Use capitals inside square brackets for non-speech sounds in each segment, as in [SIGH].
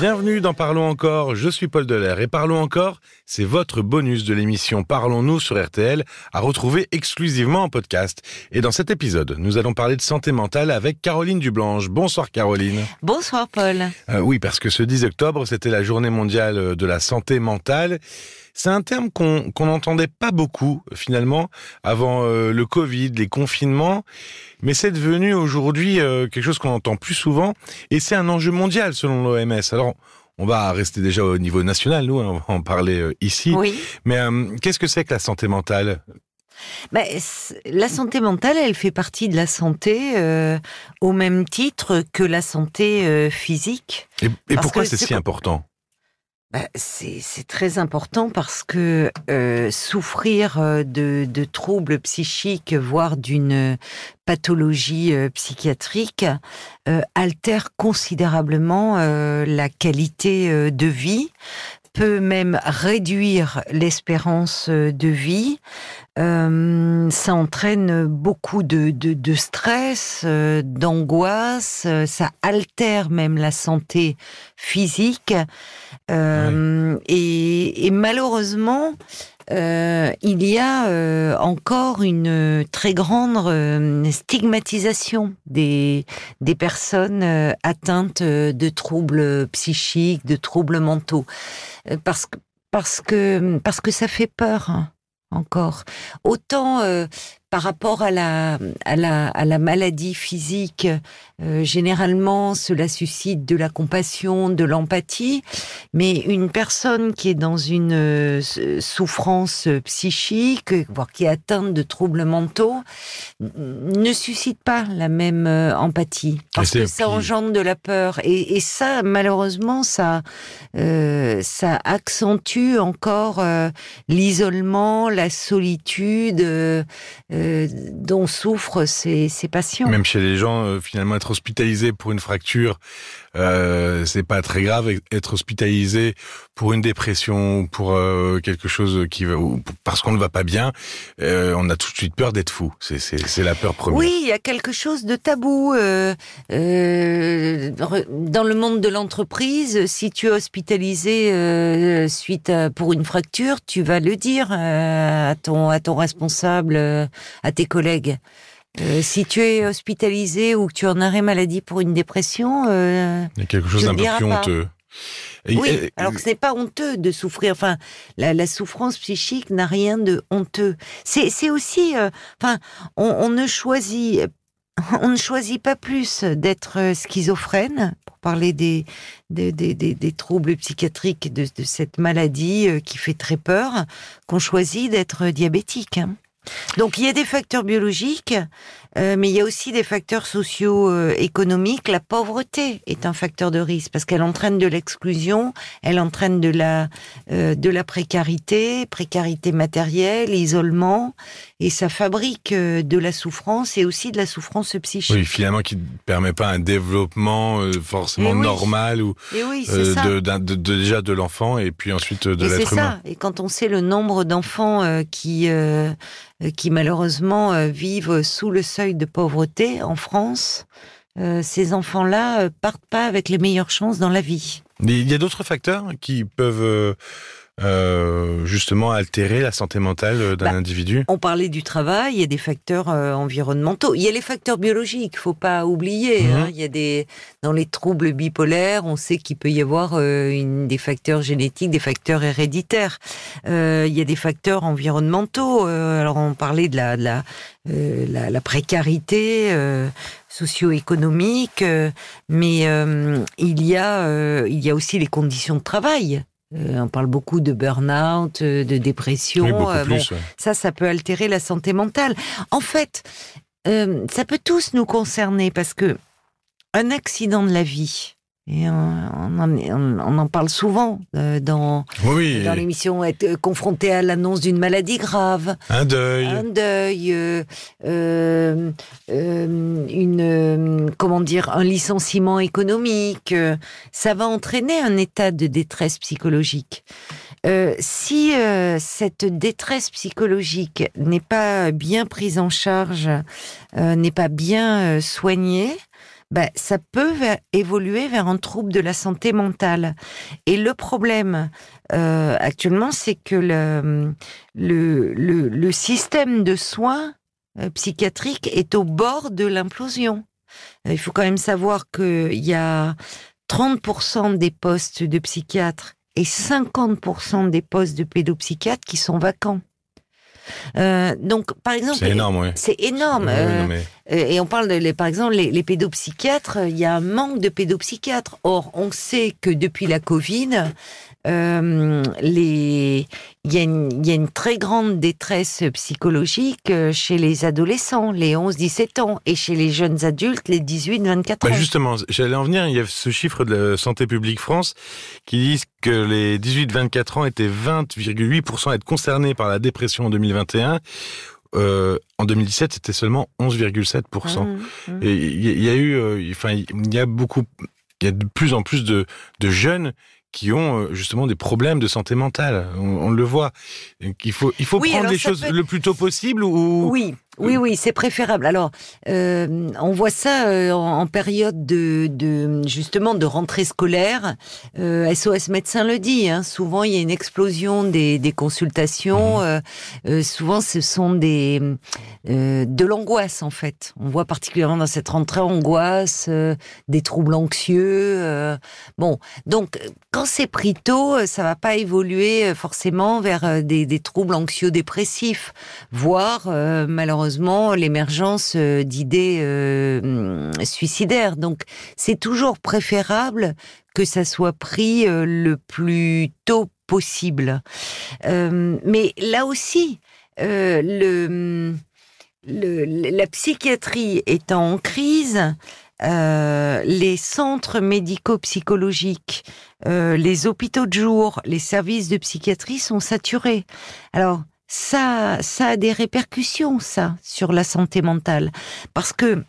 Bienvenue dans Parlons encore, je suis Paul Delair et Parlons encore, c'est votre bonus de l'émission Parlons-nous sur RTL à retrouver exclusivement en podcast. Et dans cet épisode, nous allons parler de santé mentale avec Caroline Dublanche. Bonsoir Caroline. Bonsoir Paul. Euh, oui, parce que ce 10 octobre, c'était la journée mondiale de la santé mentale. C'est un terme qu'on n'entendait pas beaucoup finalement avant euh, le Covid, les confinements, mais c'est devenu aujourd'hui euh, quelque chose qu'on entend plus souvent et c'est un enjeu mondial selon l'OMS. Alors on va rester déjà au niveau national, nous, hein, on va en parler euh, ici. Oui. Mais qu'est-ce que c'est que la santé mentale? Ben, la santé mentale, elle fait partie de la santé au même titre que la santé physique. Et, et pourquoi c'est si important? C'est très important parce que euh, souffrir euh, de, troubles psychiques, voire d'une pathologie euh, psychiatrique, euh, altère considérablement la qualité de vie peut même réduire l'espérance de vie. Euh, ça entraîne beaucoup de, de, de stress, euh, d'angoisse, ça altère même la santé physique. Euh, et, et, malheureusement, euh, il y a euh, encore une très grande euh, stigmatisation des, des personnes atteintes de troubles psychiques, de troubles mentaux, parce que parce que parce que ça fait peur. Hein, encore. Autant par rapport à la, à la, à la maladie physique, euh, généralement, cela suscite de la compassion, de l'empathie, mais une personne qui est dans une euh, souffrance psychique, voire qui est atteinte de troubles mentaux, ne suscite pas la même euh, empathie, parce que ça engendre de la peur. Et, et ça, malheureusement, ça, euh, ça accentue encore l'isolement, la solitude. Euh, dont souffrent ces, ces, patients. Même chez les gens, euh, finalement, être hospitalisé pour une fracture, euh, c'est pas très grave. Être hospitalisé pour une dépression, pour euh, quelque chose qui va, parce qu'on ne va pas bien, euh, on a tout de suite peur d'être fou. C'est la peur première. Oui, il y a quelque chose de tabou dans le monde de l'entreprise. Si tu es hospitalisé suite pour une fracture, tu vas le dire à ton responsable, à tes collègues. Euh, si tu es hospitalisé ou que tu es en arrêt maladie pour une dépression, euh, il y a quelque chose d'un peu plus honteux. oui, alors que ce n'est pas honteux de souffrir. Enfin, la, la souffrance psychique n'a rien de honteux. C'est aussi, euh, enfin, on, on, ne choisit, [LAUGHS] on ne choisit pas plus d'être schizophrène pour parler des des, des, des, des troubles psychiatriques de, de, cette maladie qui fait très peur, qu'on choisit d'être diabétique. Hein. Donc il y a des facteurs biologiques, euh, mais il y a aussi des facteurs socio-économiques. La pauvreté est un facteur de risque parce qu'elle entraîne de l'exclusion, elle entraîne de la euh, de la précarité, précarité matérielle, isolement, et ça fabrique euh, de la souffrance et aussi de la souffrance psychique. Oui, finalement, qui ne permet pas un développement forcément normal ou oui, de, de, de, déjà de l'enfant et puis ensuite de l'être humain. Ça. Et quand on sait le nombre d'enfants qui qui malheureusement vivent sous le seuil de pauvreté en France, euh, ces enfants-là euh, partent pas avec les meilleures chances dans la vie. Il y a d'autres facteurs qui peuvent euh, justement altérer la santé mentale d'un bah, individu On parlait du travail, il y a des facteurs euh, environnementaux, il y a les facteurs biologiques, faut pas oublier. Mhm. Hein, il y a des dans les troubles bipolaires, on sait qu'il peut y avoir euh, une, des facteurs génétiques, des facteurs héréditaires. Il y a des facteurs environnementaux. alors on parlait de la de la, la, la, précarité socio-économique, mais il y a il y a aussi les conditions de travail. Euh, on parle beaucoup de burn-out, euh, de dépression. Euh, Ça, ça peut altérer la santé mentale. En fait, ça peut tous nous concerner parce que un accident de la vie, et on, en, parle souvent euh, dans, dans l'émission, être confronté à l'annonce d'une maladie grave. Un deuil. Un deuil. Euh, euh, une, comment dire, un licenciement économique. ça va entraîner un état de détresse psychologique. si cette détresse psychologique n'est pas bien prise en charge, n'est pas bien soignée, ben, ça peut évoluer vers un trouble de la santé mentale. Et le problème euh, actuellement, c'est que le, le, le, système de soins euh, psychiatriques est au bord de l'implosion. Euh, il faut quand même savoir qu'il y a 30% des postes de psychiatres et 50% des postes de pédopsychiatres qui sont vacants. Euh, donc, par exemple, c'est énorme, oui. C'est énorme. Euh, et on parle de, par exemple, les, les pédopsychiatres. Il y a un manque de pédopsychiatres. Or, on sait que depuis la Covid, euh, les... il, y a une, il y a une très grande détresse psychologique euh, chez les adolescents, les 11-17 ans, et chez les jeunes adultes, les 18-24 bah, ans. justement, j'allais en venir, il y a ce chiffre de la Santé publique France qui dit que les 18-24 ans étaient 20,8% à être concernés par la dépression en 2021. Euh, en 2017, c'était seulement 11,7%. Mmh, mmh. Et il y, a eu, euh, enfin, il y a beaucoup, il y a de plus en plus de, de jeunes qui ont euh, justement des problèmes de santé mentale. On, le voit. Il faut, il faut prendre les choses le plus tôt possible ou oui. Oui, oui, c'est préférable. Alors, euh, on voit ça euh, en, période de, de, justement de rentrée scolaire. Euh, SOS médecin le dit. Hein, souvent, il y a une explosion des, des consultations. Mmh. Euh, euh, souvent, ce sont des de l'angoisse en fait. On voit particulièrement dans cette rentrée angoisse, des troubles anxieux. bon, donc quand c'est pris tôt, ça va pas évoluer forcément vers des, des troubles anxio-dépressifs, voire malheureusement l'émergence euh, d'idées euh, suicidaires. Donc c'est toujours préférable que ça soit pris euh, le plus tôt possible. mais là aussi, le, la psychiatrie étant en crise, les centres médico-psychologiques, les hôpitaux de jour, les services de psychiatrie sont saturés. Alors, ça, ça a des répercussions, ça, sur la santé mentale. Parce que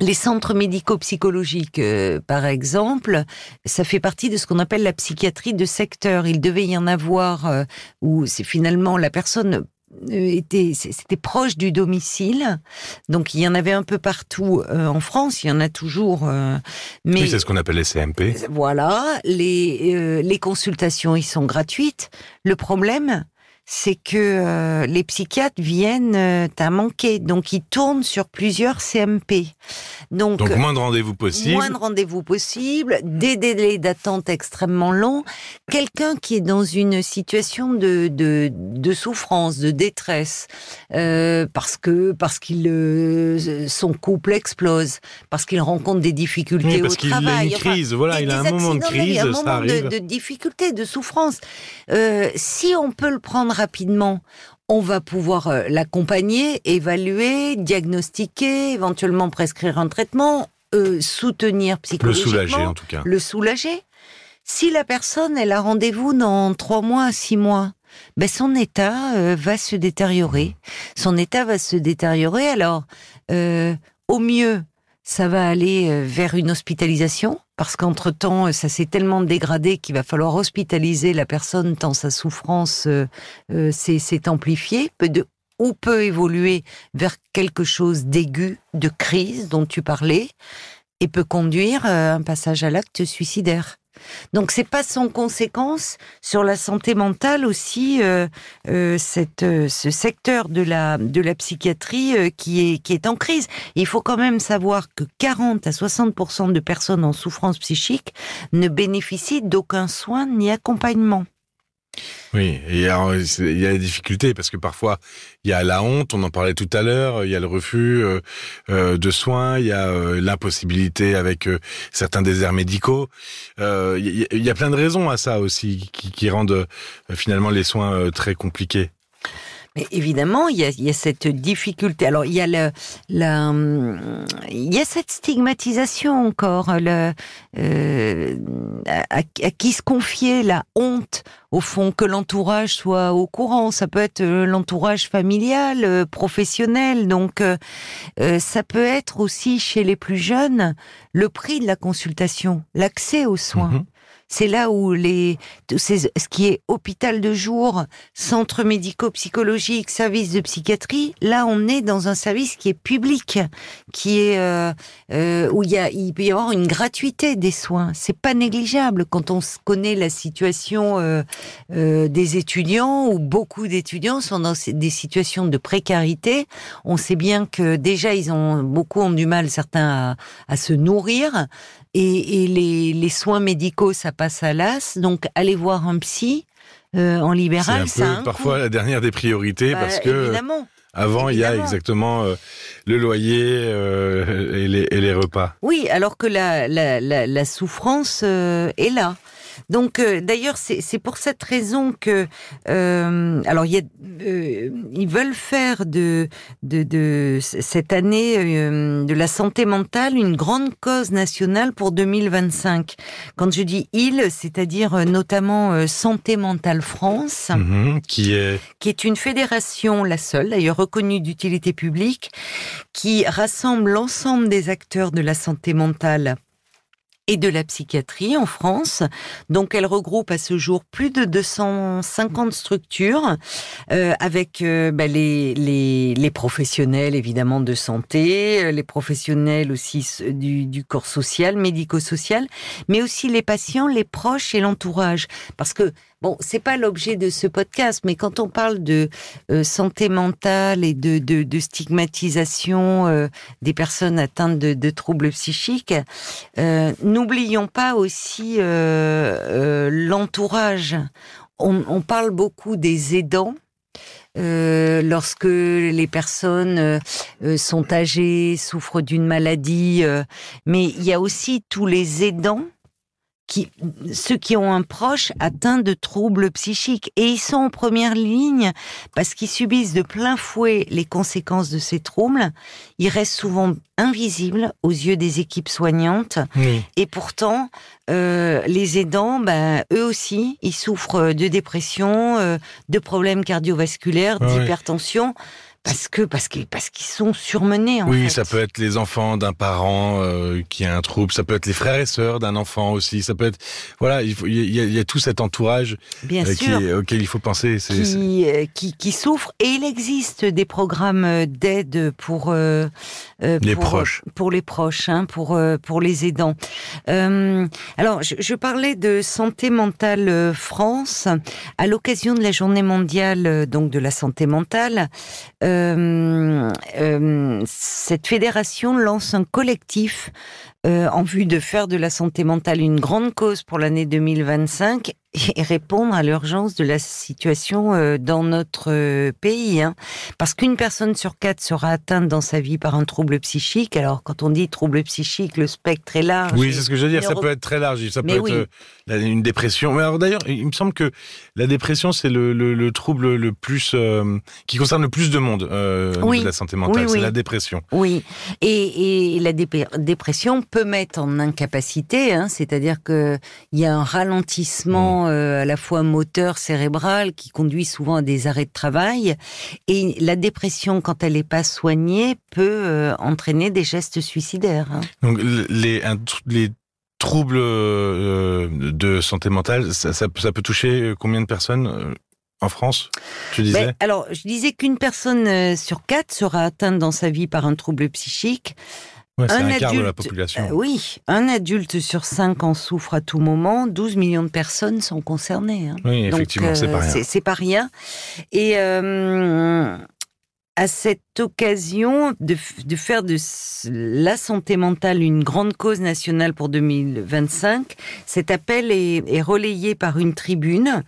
les centres médico-psychologiques, euh, par exemple, ça fait partie de ce qu'on appelle la psychiatrie de secteur. Il devait y en avoir euh, où c'est finalement la personne euh, était c'était proche du domicile. Donc il y en avait un peu partout en France. Il y en a toujours mais oui, c'est ce qu'on appelle les CMP voilà. Les les consultations ils sont gratuites. Le problème c'est que euh, les psychiatres viennent euh, à manquer, donc ils tournent sur plusieurs CMP. Donc, donc moins de rendez-vous possible. Moins de rendez-vous possible, des délais d'attente extrêmement longs. Quelqu'un qui est dans une situation de, de, de souffrance, de détresse, euh, parce que parce qu'il euh, son couple explose, parce qu'il rencontre des difficultés parce au travail. Il a une crise, voilà, il a un moment de crise, un moment De, de difficulté, de souffrance. Euh, si on peut le prendre rapidement, on va pouvoir euh, l'accompagner, évaluer, diagnostiquer, éventuellement prescrire un traitement, euh, soutenir psychologiquement. Le soulager en tout cas. Le soulager. Si la personne, elle a rendez-vous dans trois mois, six mois, ben son état euh, va se détériorer. Son état va se détériorer. Alors, au mieux, ça va aller euh, vers une hospitalisation? Parce qu'entre-temps, ça s'est tellement dégradé qu'il va falloir hospitaliser la personne tant sa souffrance euh, euh, s'est amplifiée, ou peut évoluer vers quelque chose d'aigu, de crise dont tu parlais, et peut conduire à un passage à l'acte suicidaire. Donc c'est pas sans conséquence sur la santé mentale aussi euh, euh, euh, ce secteur de la de la psychiatrie qui est qui est en crise. Il faut quand même savoir que 40 à 60 de personnes en souffrance psychique ne bénéficient d'aucun soin ni accompagnement. Oui, et il y a des difficultés parce que parfois il y a la honte, on en parlait tout à l'heure, il y a le refus euh, euh, de soins, il y a euh, l'impossibilité avec certains déserts médicaux. Il y, a plein de raisons à ça aussi qui rendent finalement les soins très compliqués. Mais évidemment, il y, a, il y a, cette difficulté. Alors, il y a le, la, il y a cette stigmatisation encore. Le, euh, à, qui se confier la honte au fond, que l'entourage soit au courant. Ça peut être euh, l'entourage familial, euh, professionnel. Donc, euh, ça peut être aussi chez les plus jeunes le prix de la consultation, l'accès aux soins. Mhm. C'est là où les, ce qui est hôpital de jour, centre médico-psychologique, service de psychiatrie, là on est dans un service qui est public, qui est euh, euh, où il y a, il peut y avoir une gratuité des soins. C'est pas négligeable quand on connaît la situation euh, des étudiants où beaucoup d'étudiants sont dans des situations de précarité. On sait bien que déjà ils ont beaucoup ont du mal certains à se nourrir et, les, les, soins médicaux, ça passe à l'as. Donc, aller voir un psy euh, en libéral, c'est un peu parfois la dernière des priorités bah, parce que évidemment. avant, il y a exactement euh, le loyer euh, et, les, et, les, repas. Oui, alors que la, la, la, la souffrance euh, est là. Donc, euh, d'ailleurs, c'est pour cette raison que, euh, alors, y a, euh, ils veulent faire de, de, de cette année euh, de la santé mentale une grande cause nationale pour 2025. Quand je dis ils, c'est-à-dire notamment Santé mentale France, mhm, qui est qui est une fédération, la seule d'ailleurs reconnue d'utilité publique, qui rassemble l'ensemble des acteurs de la santé mentale et de la psychiatrie en France. Donc elle regroupe à ce jour plus de 250 structures euh, avec euh, bah, les, professionnels évidemment de santé, euh, les professionnels aussi du, du corps social, médico-social, mais aussi les patients, les proches et l'entourage. Parce que Bon, c'est pas l'objet de ce podcast, mais quand on parle de euh, santé mentale et de, stigmatisation euh, des personnes atteintes de, troubles psychiques, euh, n'oublions pas aussi l'entourage. On, parle beaucoup des aidants. lorsque les personnes sont âgées, souffrent d'une maladie, mais il y a aussi tous les aidants qui, ceux qui ont un proche atteint de troubles psychiques. Et ils sont en première ligne parce qu'ils subissent de plein fouet les conséquences de ces troubles. Ils restent souvent invisibles aux yeux des équipes soignantes. Et pourtant, euh, les aidants, ben, eux aussi, ils souffrent de dépression, euh, de problèmes cardiovasculaires, d'hypertension. Parce que parce qu'ils parce qu'ils sont surmenés. En oui, ça peut être les enfants d'un parent euh, qui a un trouble, ça peut être les frères et sœurs d'un enfant aussi, ça peut être voilà, il, faut, il, y, a, il y a tout cet entourage Bien euh, sûr. Qui, auquel il faut penser. Qui, euh, qui, qui souffre et il existe des programmes d'aide pour euh, les pour, proches, pour les proches, hein, pour pour les aidants. alors, je, je, parlais de santé mentale France à l'occasion de la Journée mondiale donc de la santé mentale. Euh, euh, cette fédération lance un collectif euh, en vue de faire de la santé mentale une grande cause pour l'année 2025 et répondre à l'urgence de la situation euh, dans notre euh, pays. Hein. Parce qu'une personne sur quatre sera atteinte dans sa vie par un trouble psychique. Alors, quand on dit trouble psychique, le spectre est large. Oui, c'est ce que je veux dire. Ça peut être très large. Ça peut être euh, une dépression. Mais alors, d'ailleurs, il me semble que la dépression, c'est le, le, le, trouble le plus qui concerne le plus de monde oui. de la santé mentale. c'est la dépression. Oui. Et, et la dépression peut mettre en incapacité. Hein, C'est-à-dire que il y a un ralentissement. Mmh euh, à la fois moteur, cérébral, qui conduit souvent à des arrêts de travail. Et la dépression, quand elle n'est pas soignée, peut euh, entraîner des gestes suicidaires. Hein. Donc les, les troubles euh, de santé mentale, ça, ça, ça, peut toucher combien de personnes en France, tu disais? ben, Alors, je disais qu'une personne sur quatre sera atteinte dans sa vie par un trouble psychique. Ouais, un, un adulte, de la population. Euh, oui, un adulte sur cinq en souffre à tout moment. 12 millions de personnes sont concernées. Hein. Oui, effectivement, c'est pas rien. C'est pas rien. Et euh, à cette occasion de, de, faire de la santé mentale une grande cause nationale pour 2025. Cet appel est, est relayé par une tribune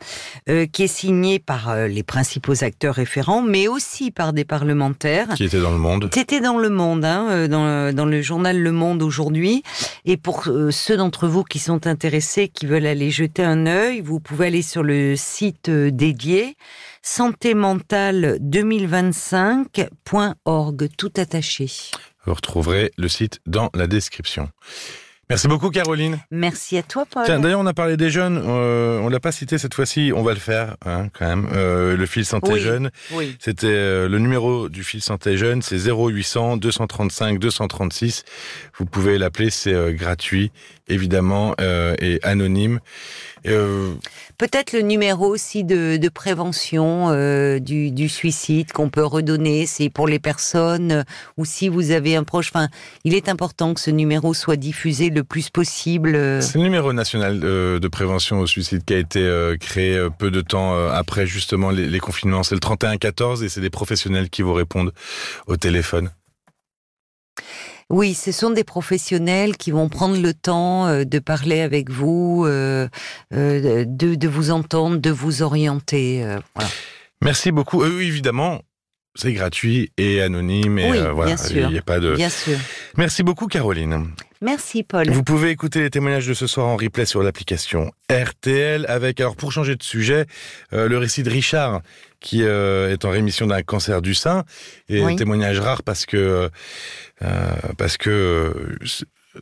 euh, qui est signée par euh, les principaux acteurs référents, mais aussi par des parlementaires. Qui étaient dans le Monde. C'était dans le Monde, hein, euh, dans, dans, le journal Le Monde aujourd'hui. Et pour euh, ceux d'entre vous qui sont intéressés, qui veulent aller jeter un œil, vous pouvez aller sur le site euh, dédié santé mentale 2025.org, tout attaché. Vous retrouverez le site dans la description. Merci beaucoup Caroline. Merci à toi Paul. D'ailleurs on a parlé des jeunes, euh, on l'a pas cité cette fois-ci, on va le faire hein, quand même. Euh, le fil santé Oui. jeune, Oui. c'était euh, le numéro du fil santé jeune, c'est 0800 235 236. Vous pouvez l'appeler, c'est euh, gratuit évidemment et anonyme. Peut-être le numéro aussi de, de prévention du, du suicide qu'on peut redonner, c'est pour les personnes ou si vous avez un proche. Enfin, il est important que ce numéro soit diffusé le plus possible. euh. C'est le numéro national euh, de prévention au suicide qui a été euh, créé peu de temps après justement les, confinements. C'est le 3114 et c'est des professionnels qui vous répondent au téléphone. Oui, ce sont des professionnels qui vont prendre le temps de parler avec vous, de, de vous entendre, de vous orienter. voilà. Merci beaucoup. Euh, oui, évidemment, c'est gratuit et anonyme et Oui, euh, voilà, bien sûr. il y a pas de. Bien sûr. Merci beaucoup Caroline. Merci Paul. Vous pouvez écouter les témoignages de ce soir en replay sur l'application RTL avec alors pour changer de sujet euh, le récit de Richard qui euh, est en rémission d'un cancer du sein et Oui. un témoignage rare parce que euh, parce que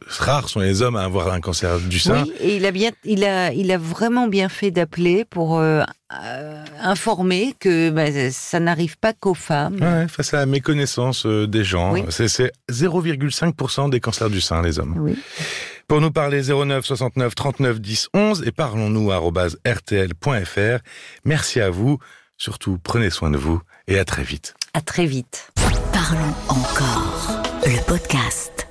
rares sont les hommes à avoir un cancer du sein. Oui, et il a bien, il a, il a vraiment bien fait d'appeler pour euh, euh, informer que bah, ça n'arrive pas qu'aux femmes. Ouais, face à la méconnaissance euh, des gens, Oui. c'est c'est 0,5% des cancers du sein, les hommes. Oui. Pour nous parler 09 69 39 10 11 et parlons-nous rtl.fr. Merci à vous. Surtout, prenez soin de vous et à très vite. À très vite. Parlons encore. Le podcast.